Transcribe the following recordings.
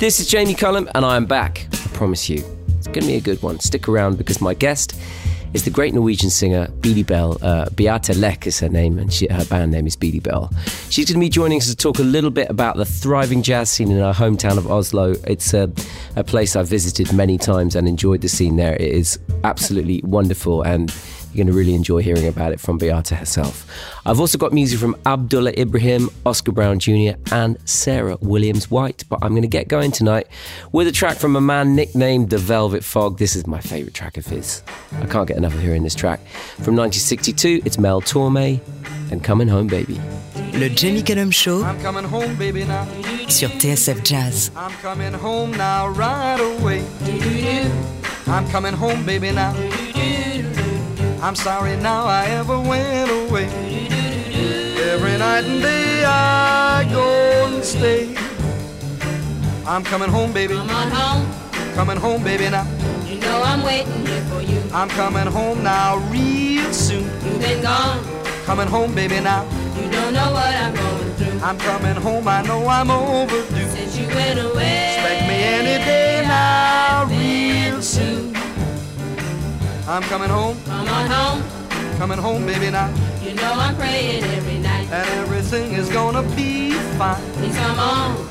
This is Jamie Cullum, and I am back. I promise you. It's going to be a good one. Stick around because my guest is the great Norwegian singer Beady Belle. Uh, Beate Lech is her name, and she, her band name is Beady Belle. She's going to be joining us to talk a little bit about the thriving jazz scene in our hometown of Oslo. It's a, a place I've visited many times and enjoyed the scene there. It is absolutely wonderful, and you're going to really enjoy hearing about it from Beate herself. I've also got music from Abdullah Ibrahim, Oscar Brown Jr., and Sarah Williams White. But I'm going to get going tonight with a track from a man nicknamed The Velvet Fog. This is my favourite track of his. I can't get enough of hearing this track. From 1962, it's Mel Torme and Coming Home Baby. Le Jamie Cullum Show I'm coming home, baby, now. sur TSF Jazz. I'm coming home now, right away. I'm coming home, baby, now. I'm sorry now I ever went away. Every night and day I go and stay. I'm coming home, baby. Come on home, Coming home, baby, now. you know I'm waiting here for you. I'm coming home now, real soon. You've been gone, Coming home, baby, now. you don't know what I'm going through. I'm coming home, I know I'm overdue. Since you went away, Expect me any day now, real soon. I'm coming home, Come on home, coming home, baby, now. you know I'm praying every night. And everything is gonna be fine. Please come on,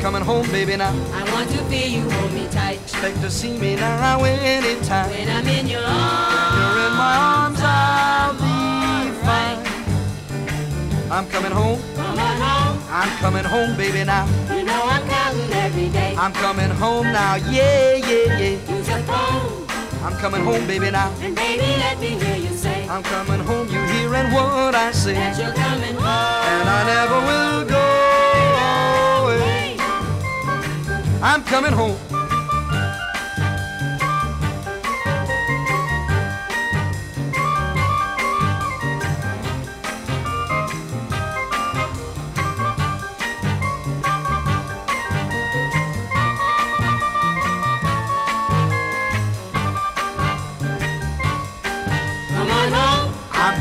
Coming home, baby, now. I want to feel you hold me tight. Expect to see me now anytime. When I'm in your arms, You're in my arms, I'll be fine. I'm coming home, come on home, I'm coming home, baby, now. you know I'm counting every day. I'm coming home now, yeah, yeah, yeah. Use your phone, I'm coming home, baby, now. and baby let me hear you say I'm coming home, you hearing what I say. that you're coming home. And I never will go away. I'm coming home.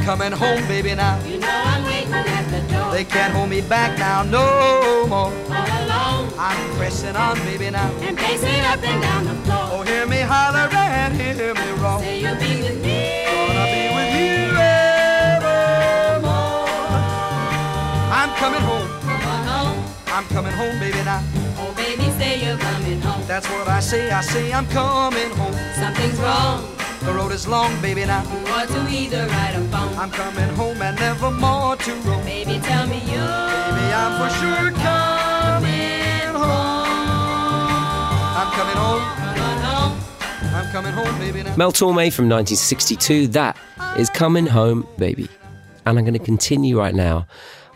I'm coming home, baby, now. you know I'm waiting at the door. They can't hold me back now, no more. All alone, I'm pressing on, baby, now. and pacing up and down the floor. Oh, hear me holler and hear me roar. Say you'll be with me. Gonna be with you evermore. I'm coming home. Home, I'm coming home, baby, now. oh baby, say you're coming home. That's what I say. I say I'm coming home. Something's wrong. The road is long, baby, now. You ought to either write or phone. I'm coming home and never more to roam. Baby, tell me you. Baby, I'm for sure coming home. I'm coming home. Come home, I'm coming home, baby, now. Mel Torme from 1962. That is Coming Home, Baby. And I'm going to continue right now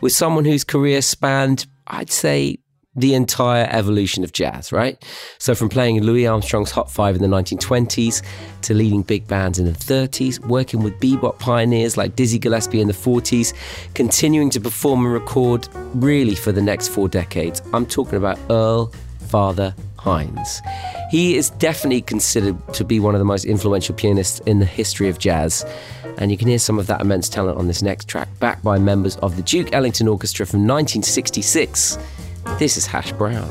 with someone whose career spanned, I'd say, the entire evolution of jazz, right? So, from playing in Louis Armstrong's Hot Five in the 1920s to leading big bands in the 30s, working with bebop pioneers like Dizzy Gillespie in the 40s, continuing to perform and record really for the next four decades. I'm talking about Earl Father Hines. He is definitely considered to be one of the most influential pianists in the history of jazz. And you can hear some of that immense talent on this next track, backed by members of the Duke Ellington Orchestra from 1966. This is Hash Brown.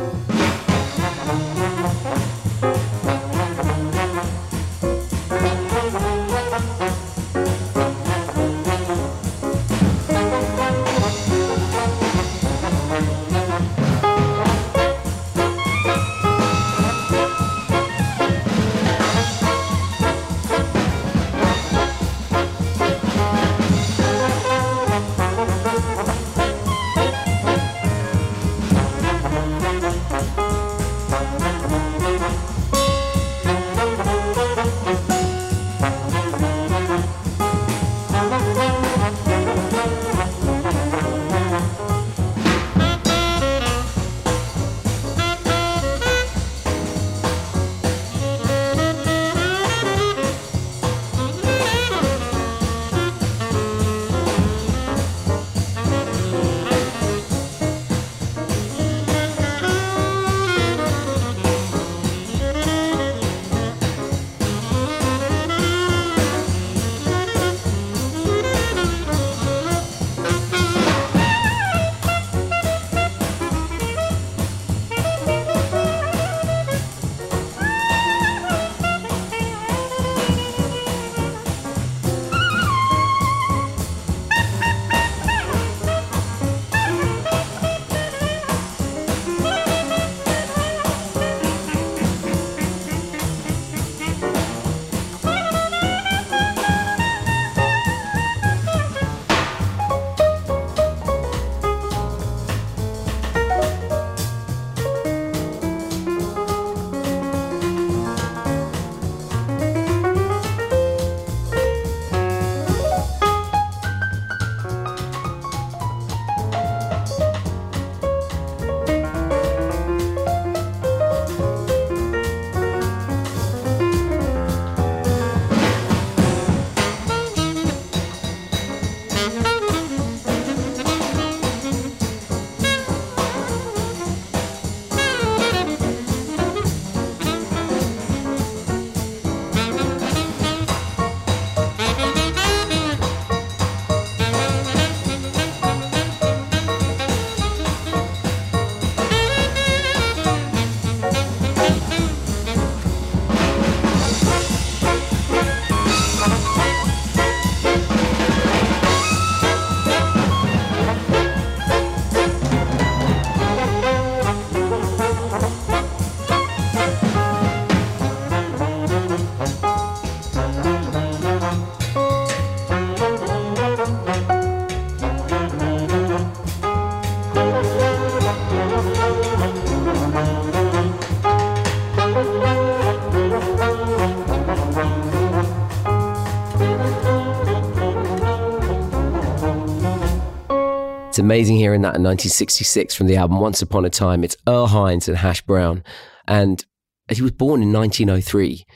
Amazing hearing that in 1966 from the album Once Upon a Time. It's Earl Hines and Hash Brown. And he was born in 1903.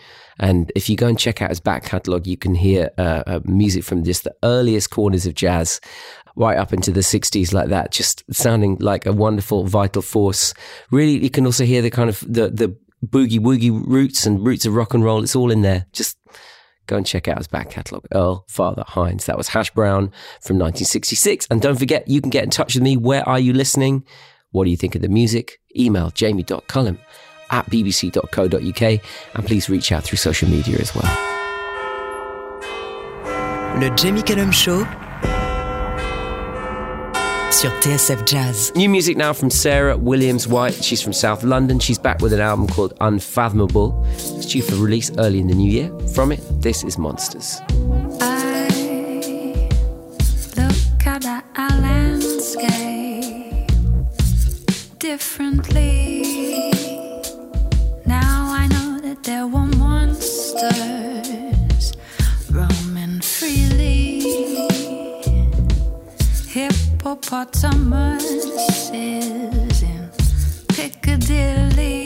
And if you go and check out his back catalogue, you can hear uh, uh, music from just the earliest corners of jazz right up into the 60s like that, just sounding like a wonderful, vital force. Really, you can also hear the kind of the, the boogie woogie roots and roots of rock and roll. It's all in there. Just go and check out his back catalogue. Earl Father Hines. That was Hash Brown from 1966. And don't forget, you can get in touch with me. Where are you listening? What do you think of the music? Email jamie.cullum at bbc.co.uk and please reach out through social media as well. Le Jamie Cullum Show sur TSF Jazz. New music now from Sarah Williams White. She's from South London. She's back with an album called Unfathomable. It's due for release early in the new year. From it, this is Monsters. I look at our landscape differently. Now I know that there were monsters Hippopotamuses in Piccadilly.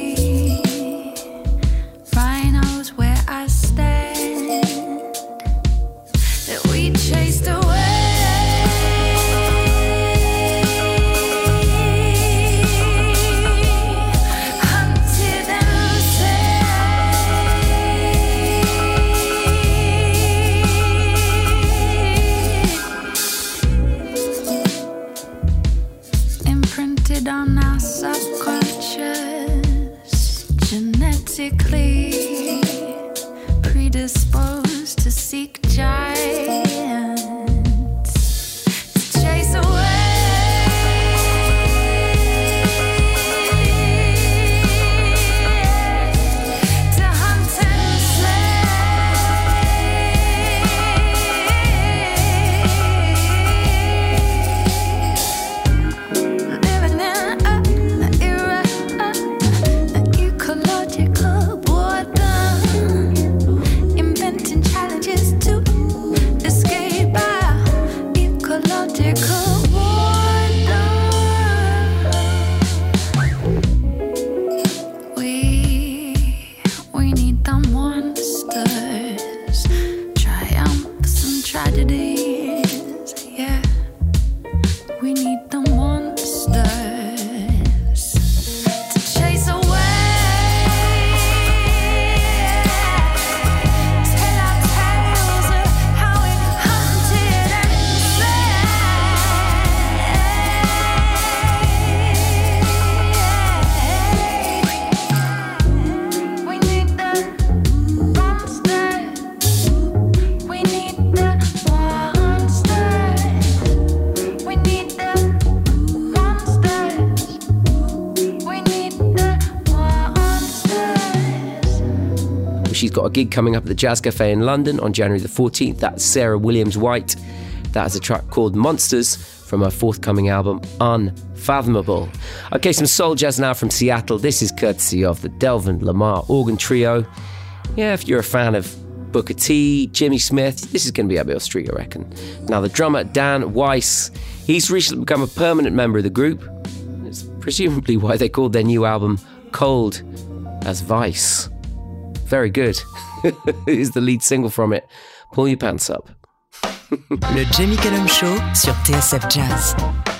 Seek giants gig coming up at the Jazz Cafe in London on January the 14th. That's Sarah Williams White. That is a track called Monsters from her forthcoming album, Unfathomable. Okay, some soul jazz now from Seattle. This is courtesy of the Delvon Lamarr Organ Trio. Yeah, if you're a fan of Booker T, Jimmy Smith, this is going to be up your street, I reckon. Now, the drummer, Dan Weiss, he's recently become a permanent member of the group. It's presumably why they called their new album Cold as Weiss. Very good. Here's the lead single from it. Pull your pants up. Le Jamie Cullum Show sur TSF Jazz.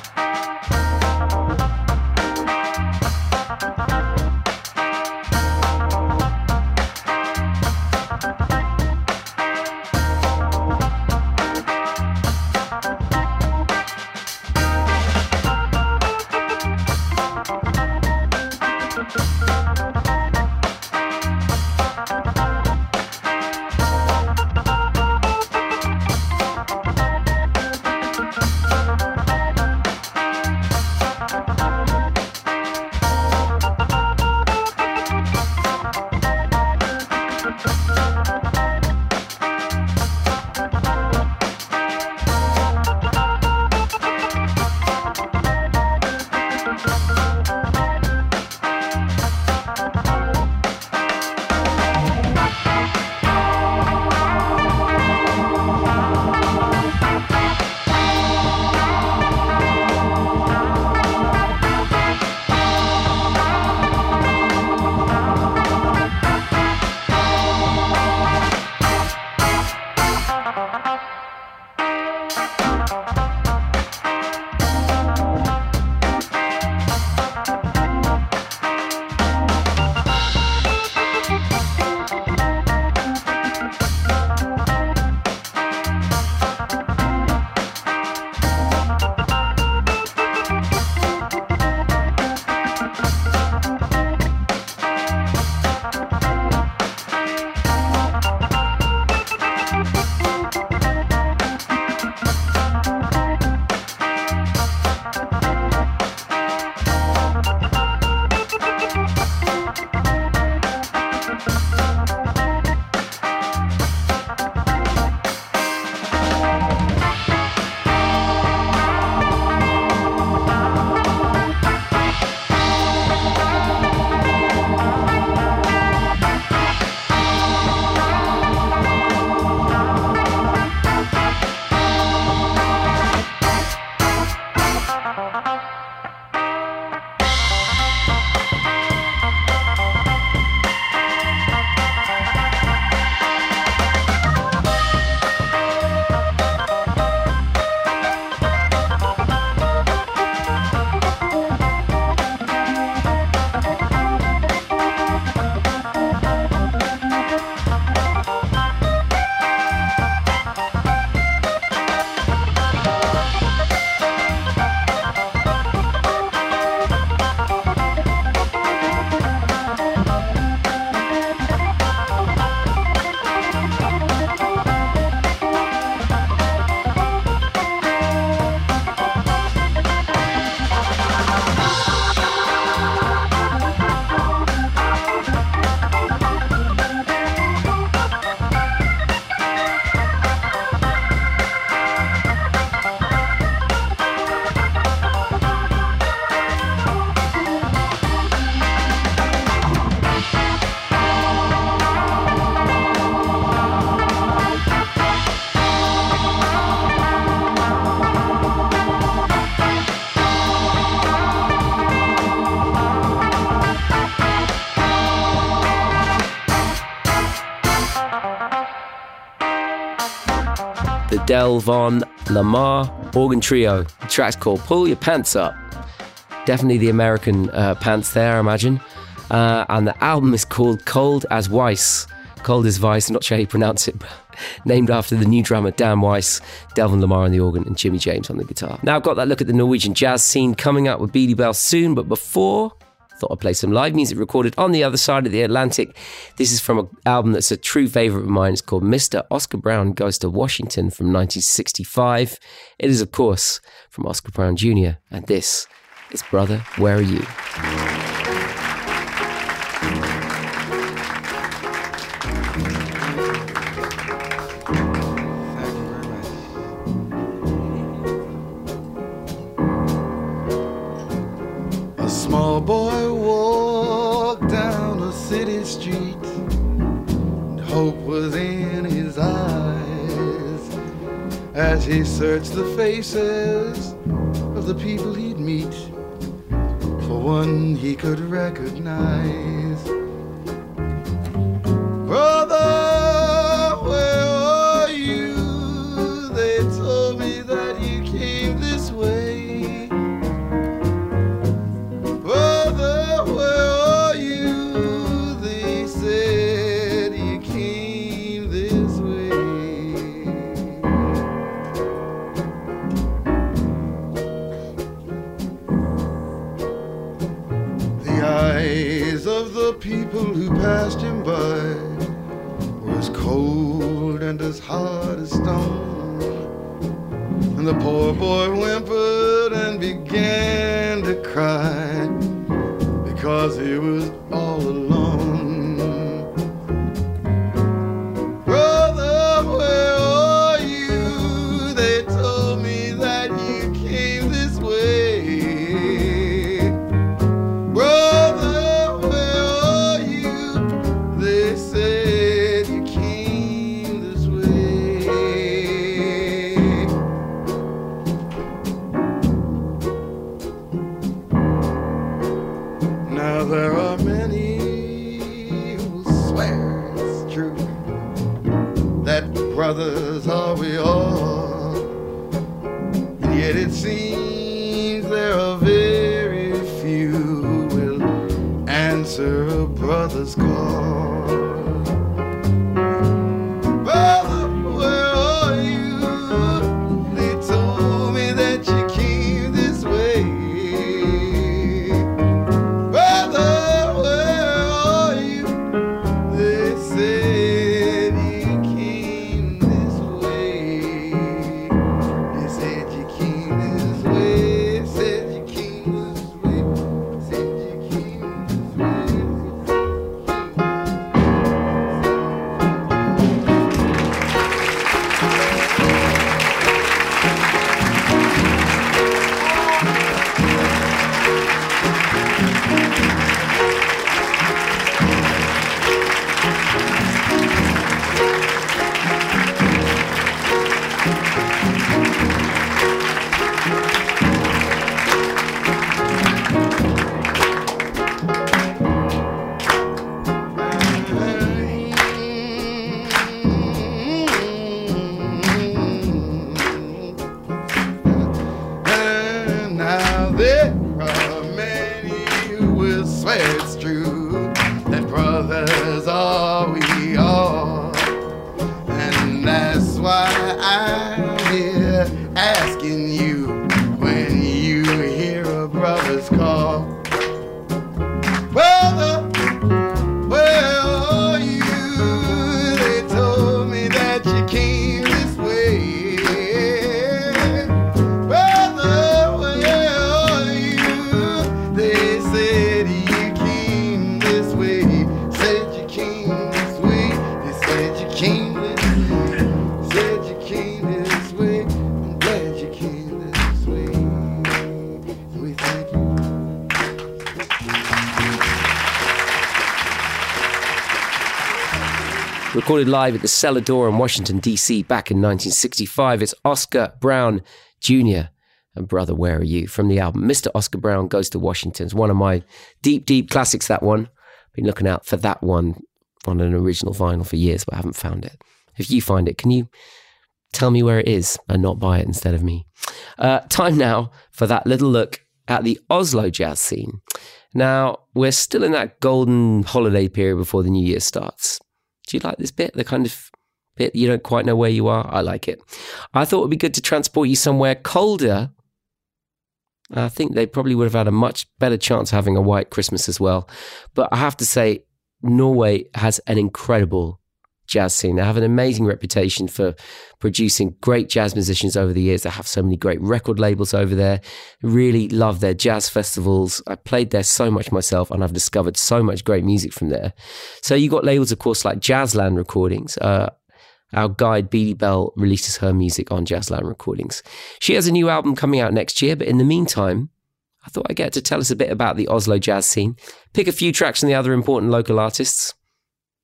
Delvon Lamarr Organ Trio. The track's called Pull Your Pants Up. Definitely the American uh, pants there, I imagine. Uh, and the album is called Cold as Weiss. Cold as Weiss, not sure how you pronounce it, but named after the new drummer Dan Weiss, Delvon Lamarr on the organ, and Jimmy James on the guitar. Now I've got that look at the Norwegian jazz scene coming up with Beady Belle soon, but before, thought I'd play some live music recorded on the other side of the Atlantic. This is from an album that's a true favourite of mine. It's called Mr. Oscar Brown Goes to Washington from 1965. It is, of course, from Oscar Brown Jr., and this is Brother, Where Are You? Small boy street, and hope was in his eyes as he searched the faces of the people he'd meet. For one he could recognize. Now there are many who swear it's true that brothers are Recorded live at the Cellar Door in Washington, D.C. back in 1965. It's Oscar Brown Jr. and Brother, Where Are You? from the album Mr. Oscar Brown Goes to Washington. It's one of my deep, deep classics, that one. I've been looking out for that one on an original vinyl for years, but I haven't found it. If you find it, can you tell me where it is and not buy it instead of me. Uh, time now for that little look at the Oslo jazz scene. Now, we're still in that golden holiday period before the new year starts. Do you like this bit? The kind of bit you don't quite know where you are? I like it. I thought it would be good to transport you somewhere colder. I think they probably would have had a much better chance of having a white Christmas as well. But I have to say, Norway has an incredible jazz scene. They have an amazing reputation for producing great jazz musicians over the years. They have so many great record labels over there. Really love their jazz festivals. I played there so much myself and I've discovered so much great music from there. So you got labels, of course, like Jazzland Recordings. Uh, our guide Beady Belle releases her music on Jazzland Recordings. She has a new album coming out next year, but in the meantime, I thought I'd get to tell us a bit about the Oslo jazz scene, pick a few tracks from the other important local artists.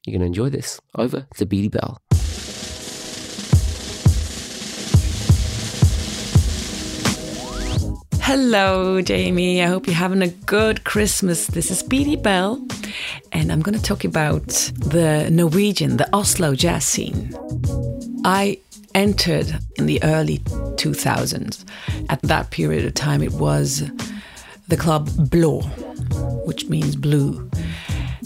You're going to enjoy this. Over to Beady Belle. Hello, Jamie. I hope you're having a good Christmas. This is Beady Belle, and I'm going to talk about the Norwegian, the Oslo jazz scene. I entered in the early 2000s. At that period of time, it was the club Blå, which means blue.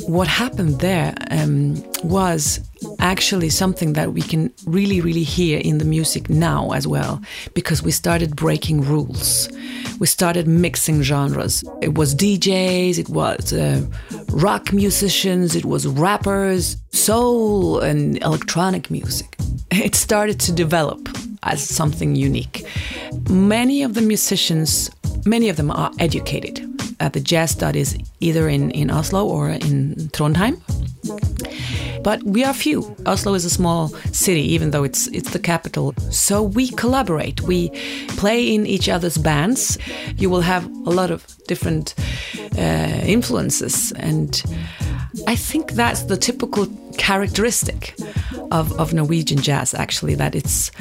What happened there um, was actually something that we can really, really hear in the music now as well, because we started breaking rules. We started mixing genres. It was DJs, it was uh, rock musicians, it was rappers, soul, and electronic music. It started to develop as something unique. Many of the musicians, many of them are educated at the jazz studies either in, in Oslo or in Trondheim. But we are few. Oslo is a small city, even though it's it's the capital. So we collaborate. We play in each other's bands. You will have a lot of different uh, influences, and I think that's the typical characteristic of, of Norwegian jazz. Actually, that it's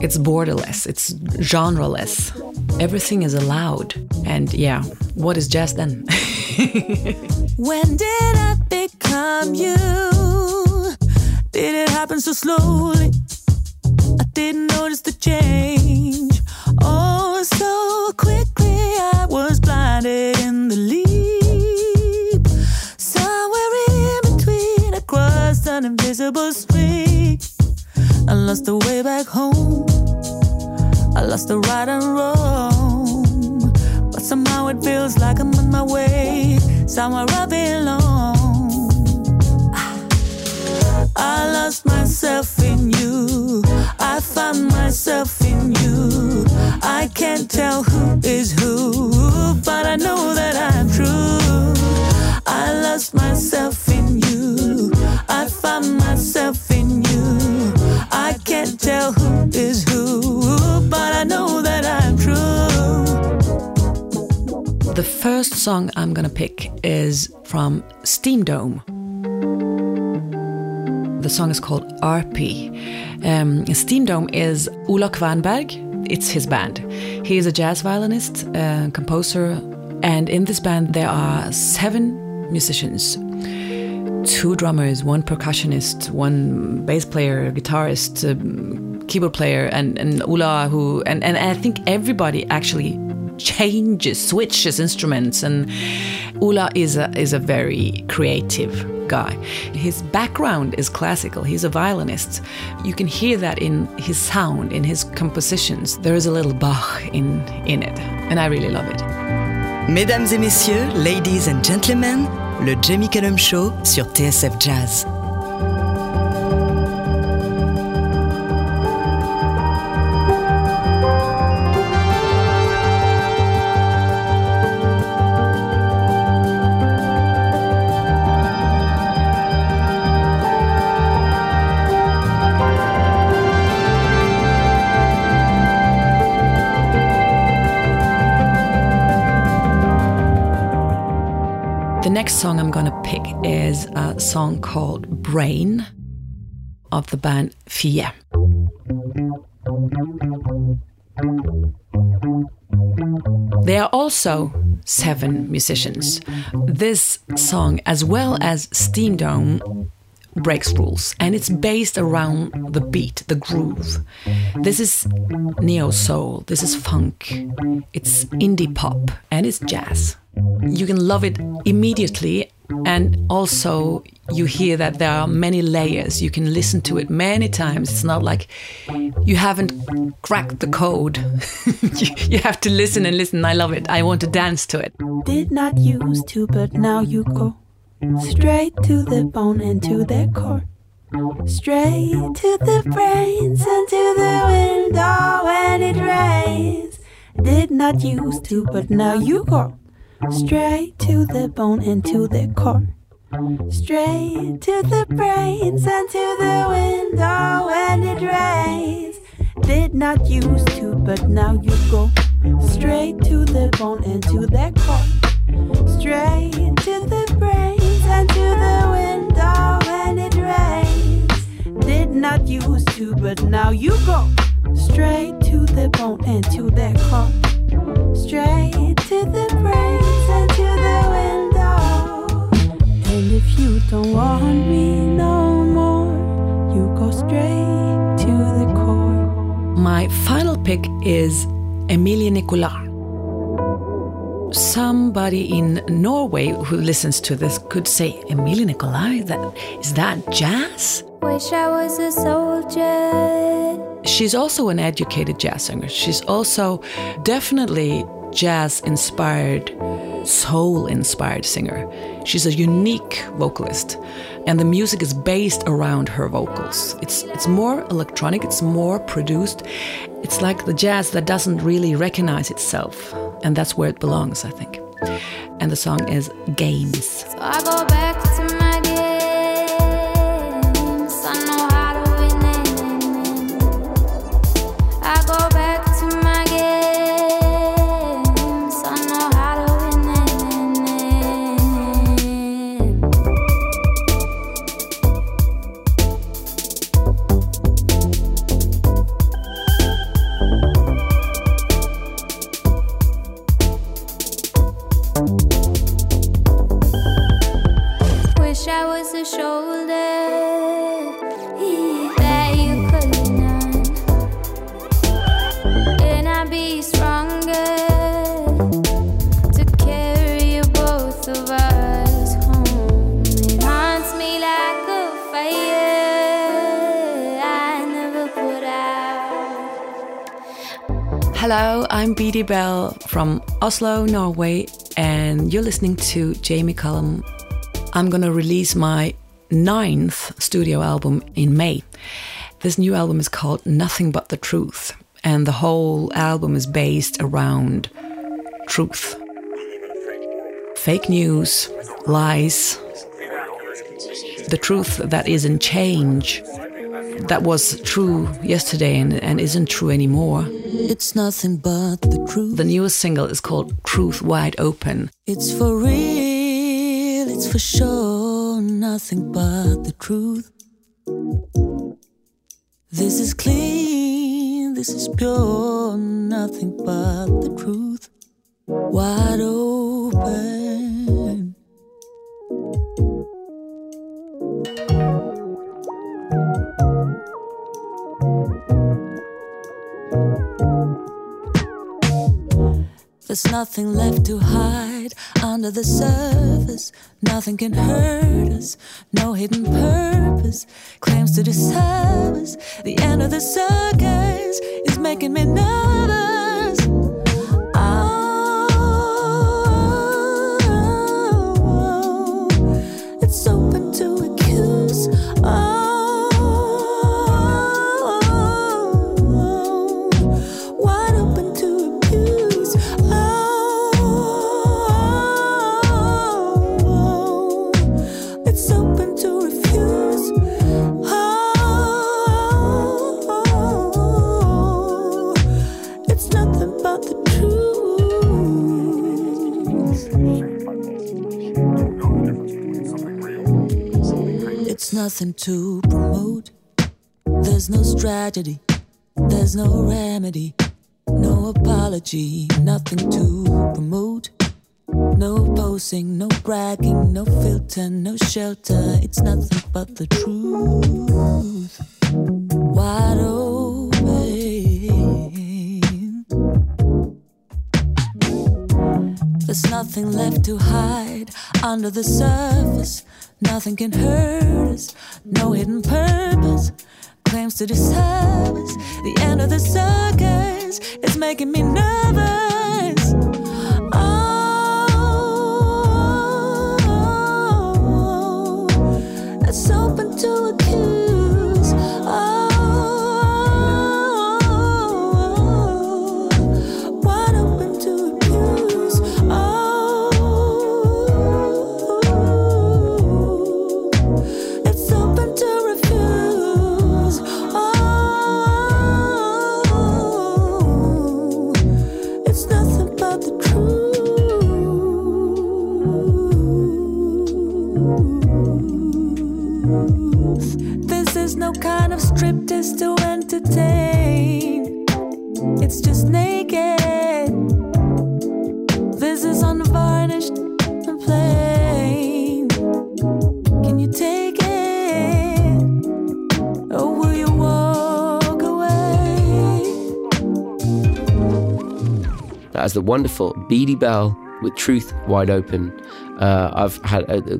it's borderless, it's genreless. Everything is allowed, and yeah, what is jazz then? When did I become you? Did it happen so slowly? I didn't notice the change. Oh, so quickly I was blinded in the leap. Somewhere in between, I crossed an invisible street. I lost the way back home. I lost the right and wrong. But somehow it feels like I'm on my way. Somewhere I belong. I lost myself in you. I found myself in you. I can't tell who is who, but I know that I'm true. I lost myself in you. I found myself the first song I'm gonna pick is from Steamdome. The song is called RP. Um, Steamdome is Ola Kvernberg. It's his band. He is a jazz violinist, uh, composer, and in this band there are seven musicians two drummers, one percussionist, one bass player, guitarist, um, keyboard player, and, and Ola, who, and, and I think everybody actually changes, switches instruments. And Ola is a, is a very creative guy. His background is classical, he's a violinist. You can hear that in his sound, in his compositions. There is a little Bach in, in it, and I really love it. Mesdames et messieurs, ladies and gentlemen, le Jamie Cullum Show sur TSF Jazz. Next song I'm going to pick is a song called Brain of the band Fieh. There are also seven musicians. This song, as well as Steamdome, breaks rules and it's based around the beat, the groove. This is neo soul, this is funk, it's indie pop, and it's jazz. You can love it immediately, and also you hear that there are many layers. You can listen to it many times. It's not like you haven't cracked the code. you, have to listen and listen. I love it. I want to dance to it. Did not use to, but now you go straight to the bone and to the core. Straight to the brains and to the window when it rains. Did not use to, but now you go straight to the bone and to the core. Straight to the brains and to the window when it rains. Did not used to, but now you go straight to the bone and to the core. Straight to the brains and to the window when it rains. Did not used to, but now you go straight to the bone and to the core. Straight to the brains don't want me no more, you go straight to the core. My final pick is Emilie Nicolas. Somebody in Norway who listens to this could say, Emilie Nicolas, that, is that jazz? Wish I was a soldier. She's also an educated jazz singer. She's also definitely jazz inspired, soul inspired singer. She's a unique vocalist, and the music is based around her vocals. It's, it's more electronic, it's more produced. It's like the jazz that doesn't really recognize itself, and that's where it belongs, I think. And the song is Games. So Belle from Oslo, Norway, and you're listening to Jamie Cullum. I'm gonna release my ninth studio album in May. This new album is called Nothing But the Truth, and the whole album is based around truth. Fake news, lies, the truth that is in change, that was true yesterday and, and isn't true anymore. It's nothing but the truth. The newest single is called Truth Wide Open. It's for real, it's for sure, nothing but the truth. This is clean, this is pure, nothing but the truth. Wide open. There's nothing left to hide under the surface. Nothing can hurt us. No hidden purpose claims to deserve us. The end of the circus is making me nervous. Nothing to promote. There's no strategy. There's no remedy. No apology. Nothing to promote. No posing, no bragging, no filter, no shelter. It's nothing but the truth. Wide open. There's nothing left to hide under the surface. Nothing can hurt us. No hidden purpose claims to disturb us. The end of the circus is making me nervous. Striptease to entertain. It's just naked. This is unvarnished and plain. Can you take it? Or will you walk away? That is the wonderful Beady Belle with Truth Wide Open. Uh, I've had a, a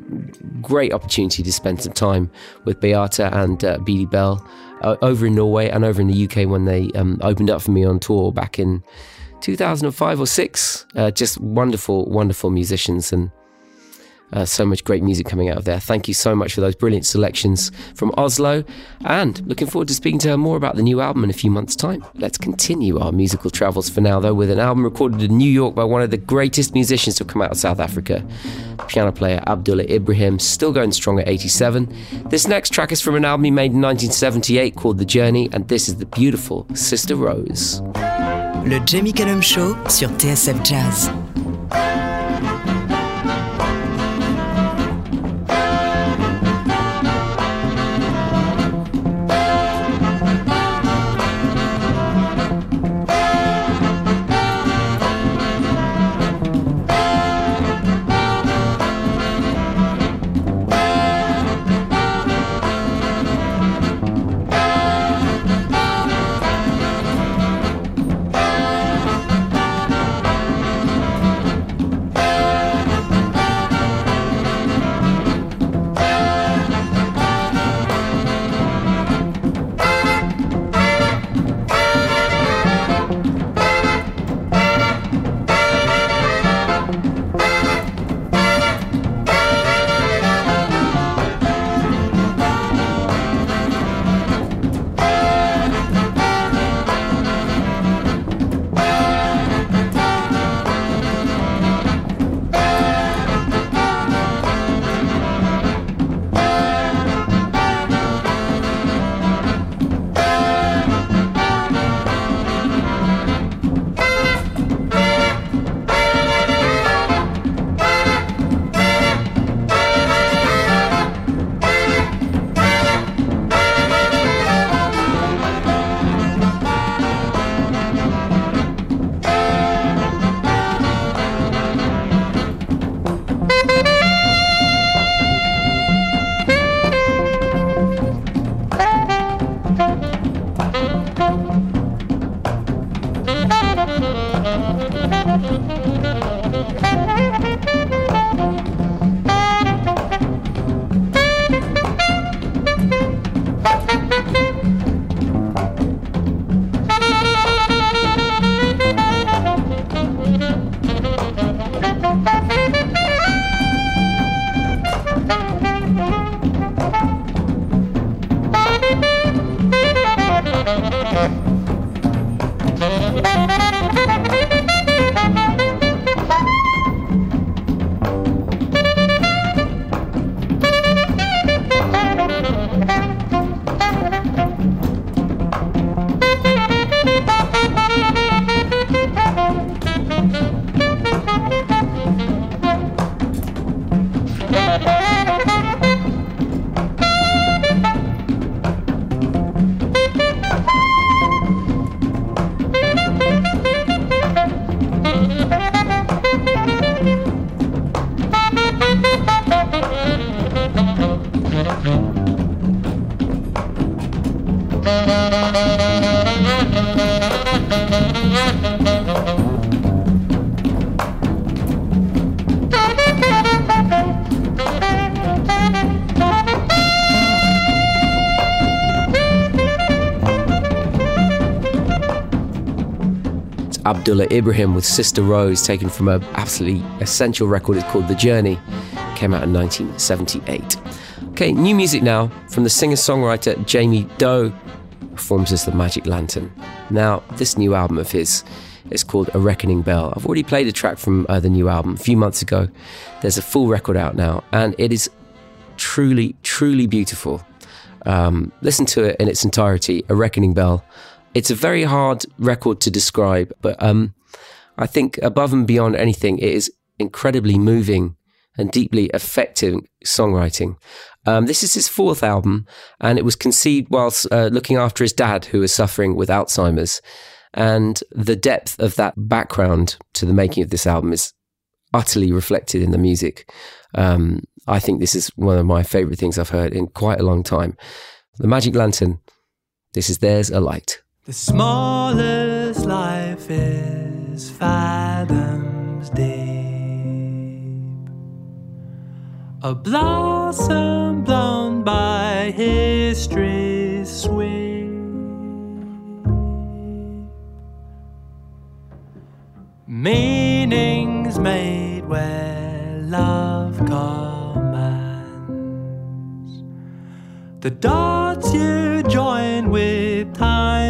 great opportunity to spend some time with Beate and uh, Beady Belle uh, over in Norway and over in the UK when they um, opened up for me on tour back in 2005 or 6. Uh, just wonderful, wonderful musicians and uh, so much great music coming out of there. Thank you so much for those brilliant selections from Oslo. And looking forward to speaking to her more about the new album in a few months' time. Let's continue our musical travels for now, though, with an album recorded in New York by one of the greatest musicians to come out of South Africa, piano player Abdullah Ibrahim, still going strong at 87. This next track is from an album he made in 1978 called The Journey, and this is the beautiful Sister Rose. Le Jamie Cullum Show sur TSF Jazz. Abdullah Ibrahim with Sister Rose, taken from an absolutely essential record. It's called The Journey. Came out in 1978. Okay, new music now from the singer-songwriter Jamie Doe, performs as the Magic Lantern. Now, this new album of his is called A Reckoning Bell. I've already played a track from uh, the new album a few months ago. There's a full record out now, and it is truly, truly beautiful. Um, listen to it in its entirety, A Reckoning Bell. It's a very hard record to describe, but um, I think above and beyond anything, it is incredibly moving and deeply effective songwriting. Um, this is his fourth album, and it was conceived whilst uh, looking after his dad, who was suffering with Alzheimer's. And the depth of that background to the making of this album is utterly reflected in the music. Um, I think this is one of my favorite things I've heard in quite a long time. The Magic Lantern. This is There's a Light. The smallest life is fathoms deep. A blossom blown by history's sweep. Meanings made where love commands. The dots you join with time's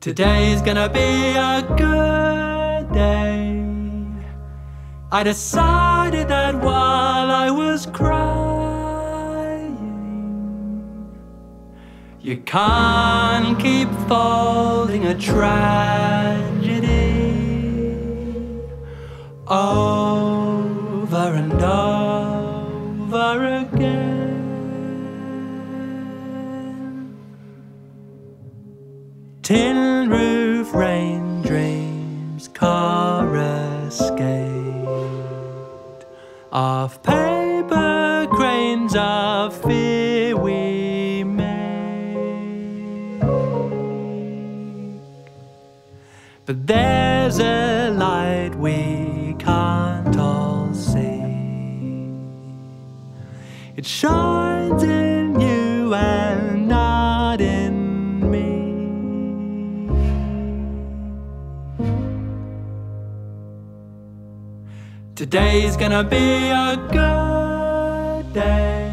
Today's gonna be a good day. I decided that while I was crying. You can't keep folding a tragedy over and over Tin roof rain dreams coruscate of paper cranes of fear we make. But there's a light we can't all see. It shines Today's gonna be a good day.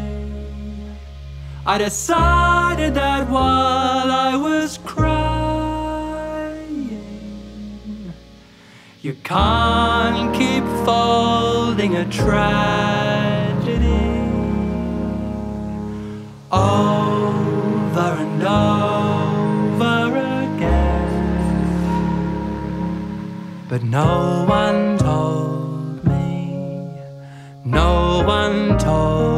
I decided that while I was crying, you can't keep folding a tragedy over and over again. But no one one told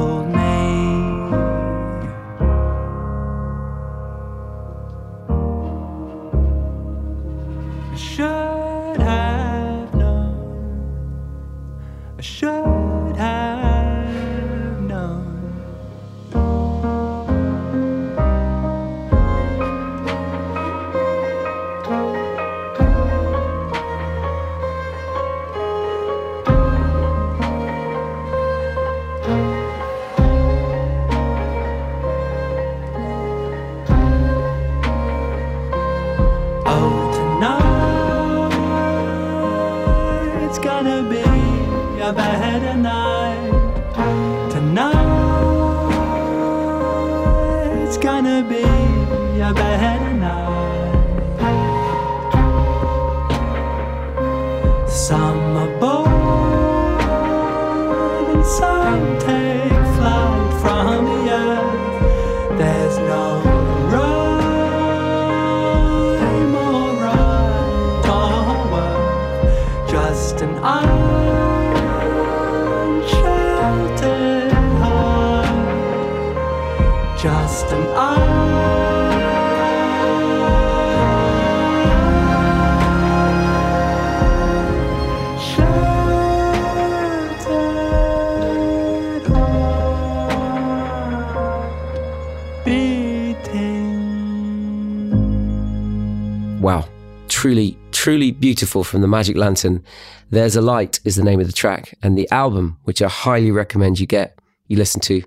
truly, beautiful from the Magic Lantern. There's a Light is the name of the track, and the album, which I highly recommend you get, you listen to,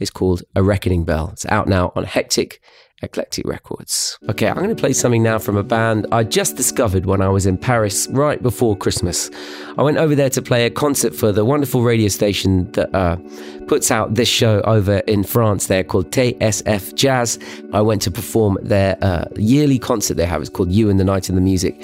is called A Reckoning Bell. It's out now on Hectic Eclectic Records. Okay, I'm going to play something now from a band I just discovered when I was in Paris right before Christmas. I went over there to play a concert for the wonderful radio station that uh, puts out this show over in France. They're called TSF Jazz. I went to perform their uh, yearly concert they have. It's called You and the Night and the Music.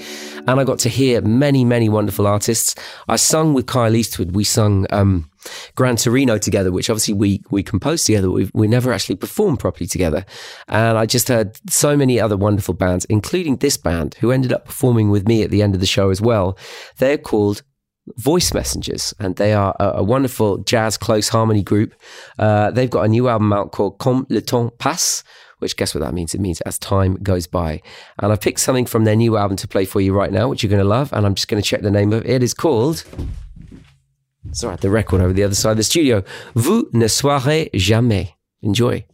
And I got to hear many, many wonderful artists. I sung with Kyle Eastwood. We sung. Um, Gran Torino together, which obviously we we composed together. We we never actually performed properly together, and I just heard so many other wonderful bands, including this band, who ended up performing with me at the end of the show as well. They're called Voice Messengers, and they are a, a wonderful jazz close harmony group. Uh, they've got a new album out called Comme le temps passe, which guess what that means? It means as time goes by. And I've picked something from their new album to play for you right now, which you're going to love, and I'm just going to check the name of it. It is called. Sorry, the record over the other side of the studio. Vous ne saurez jamais. Enjoy.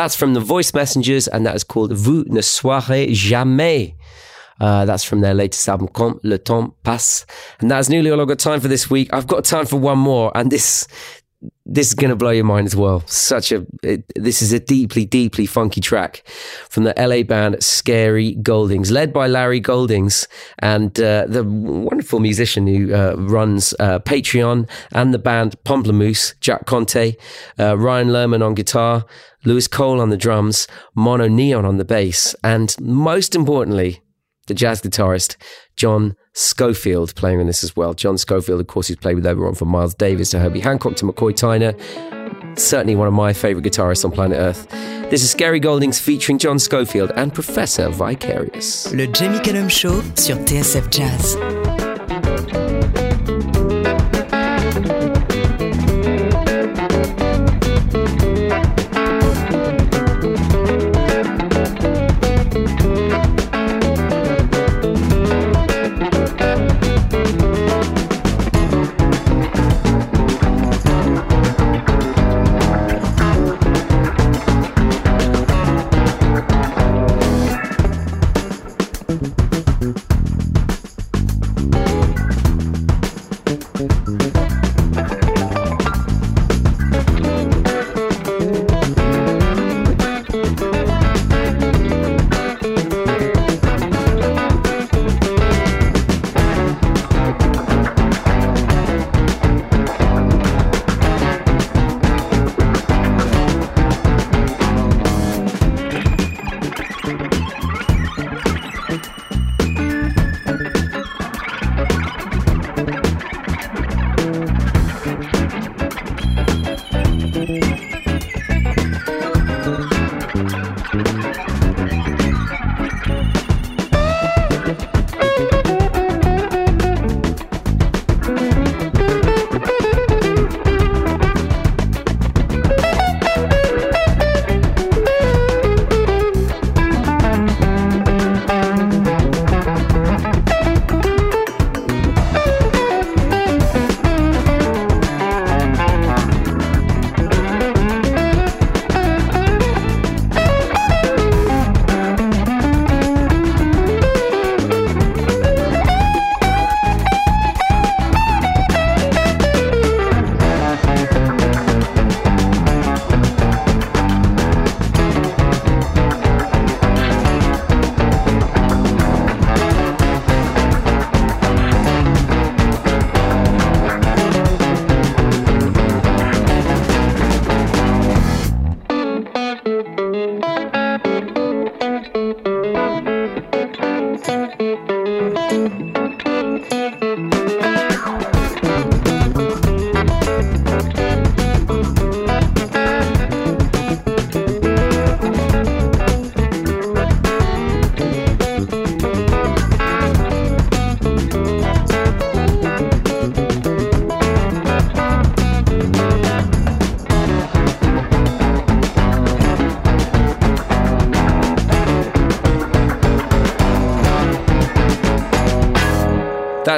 That's from the Voice Messengers, and that is called Vous ne saurez jamais. Uh, that's from their latest album, Quand le temps passe. And that's nearly all I've got time for this week. I've got time for one more, and this this is going to blow your mind as well. Such a it, this is a deeply, deeply funky track from the LA band Scary Goldings, led by Larry Goldings and uh, the wonderful musician who uh, runs uh, Patreon and the band Pomplamoose, Jack Conte, uh, Ryan Lerman on guitar, Louis Cole on the drums, Mono Neon on the bass, and most importantly, the jazz guitarist John Scofield playing on this as well. John Scofield, of course, he's played with everyone from Miles Davis to Herbie Hancock to McCoy Tyner. Certainly one of my favourite guitarists on planet Earth. This is Scary Goldings featuring John Scofield and Professor Vicarious. Le Jamie Cullum Show sur TSF Jazz.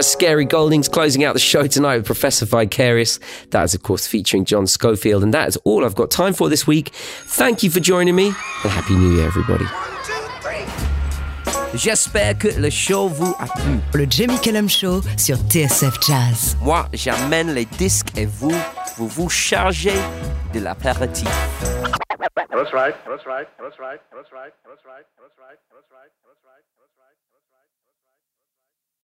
That's Scary Goldings closing out the show tonight with Professor Vicarious. That is, of course, featuring John Scofield. And that is all I've got time for this week. Thank you for joining me, and Happy New Year, everybody. J'espère que le show vous a plu. Le Jamie Cullum Show sur TSF Jazz. Moi, j'amène les disques et vous, vous vous chargez de l'apéritif. That's right. That's right. That's right. That's right. That's right. That's right. That's right.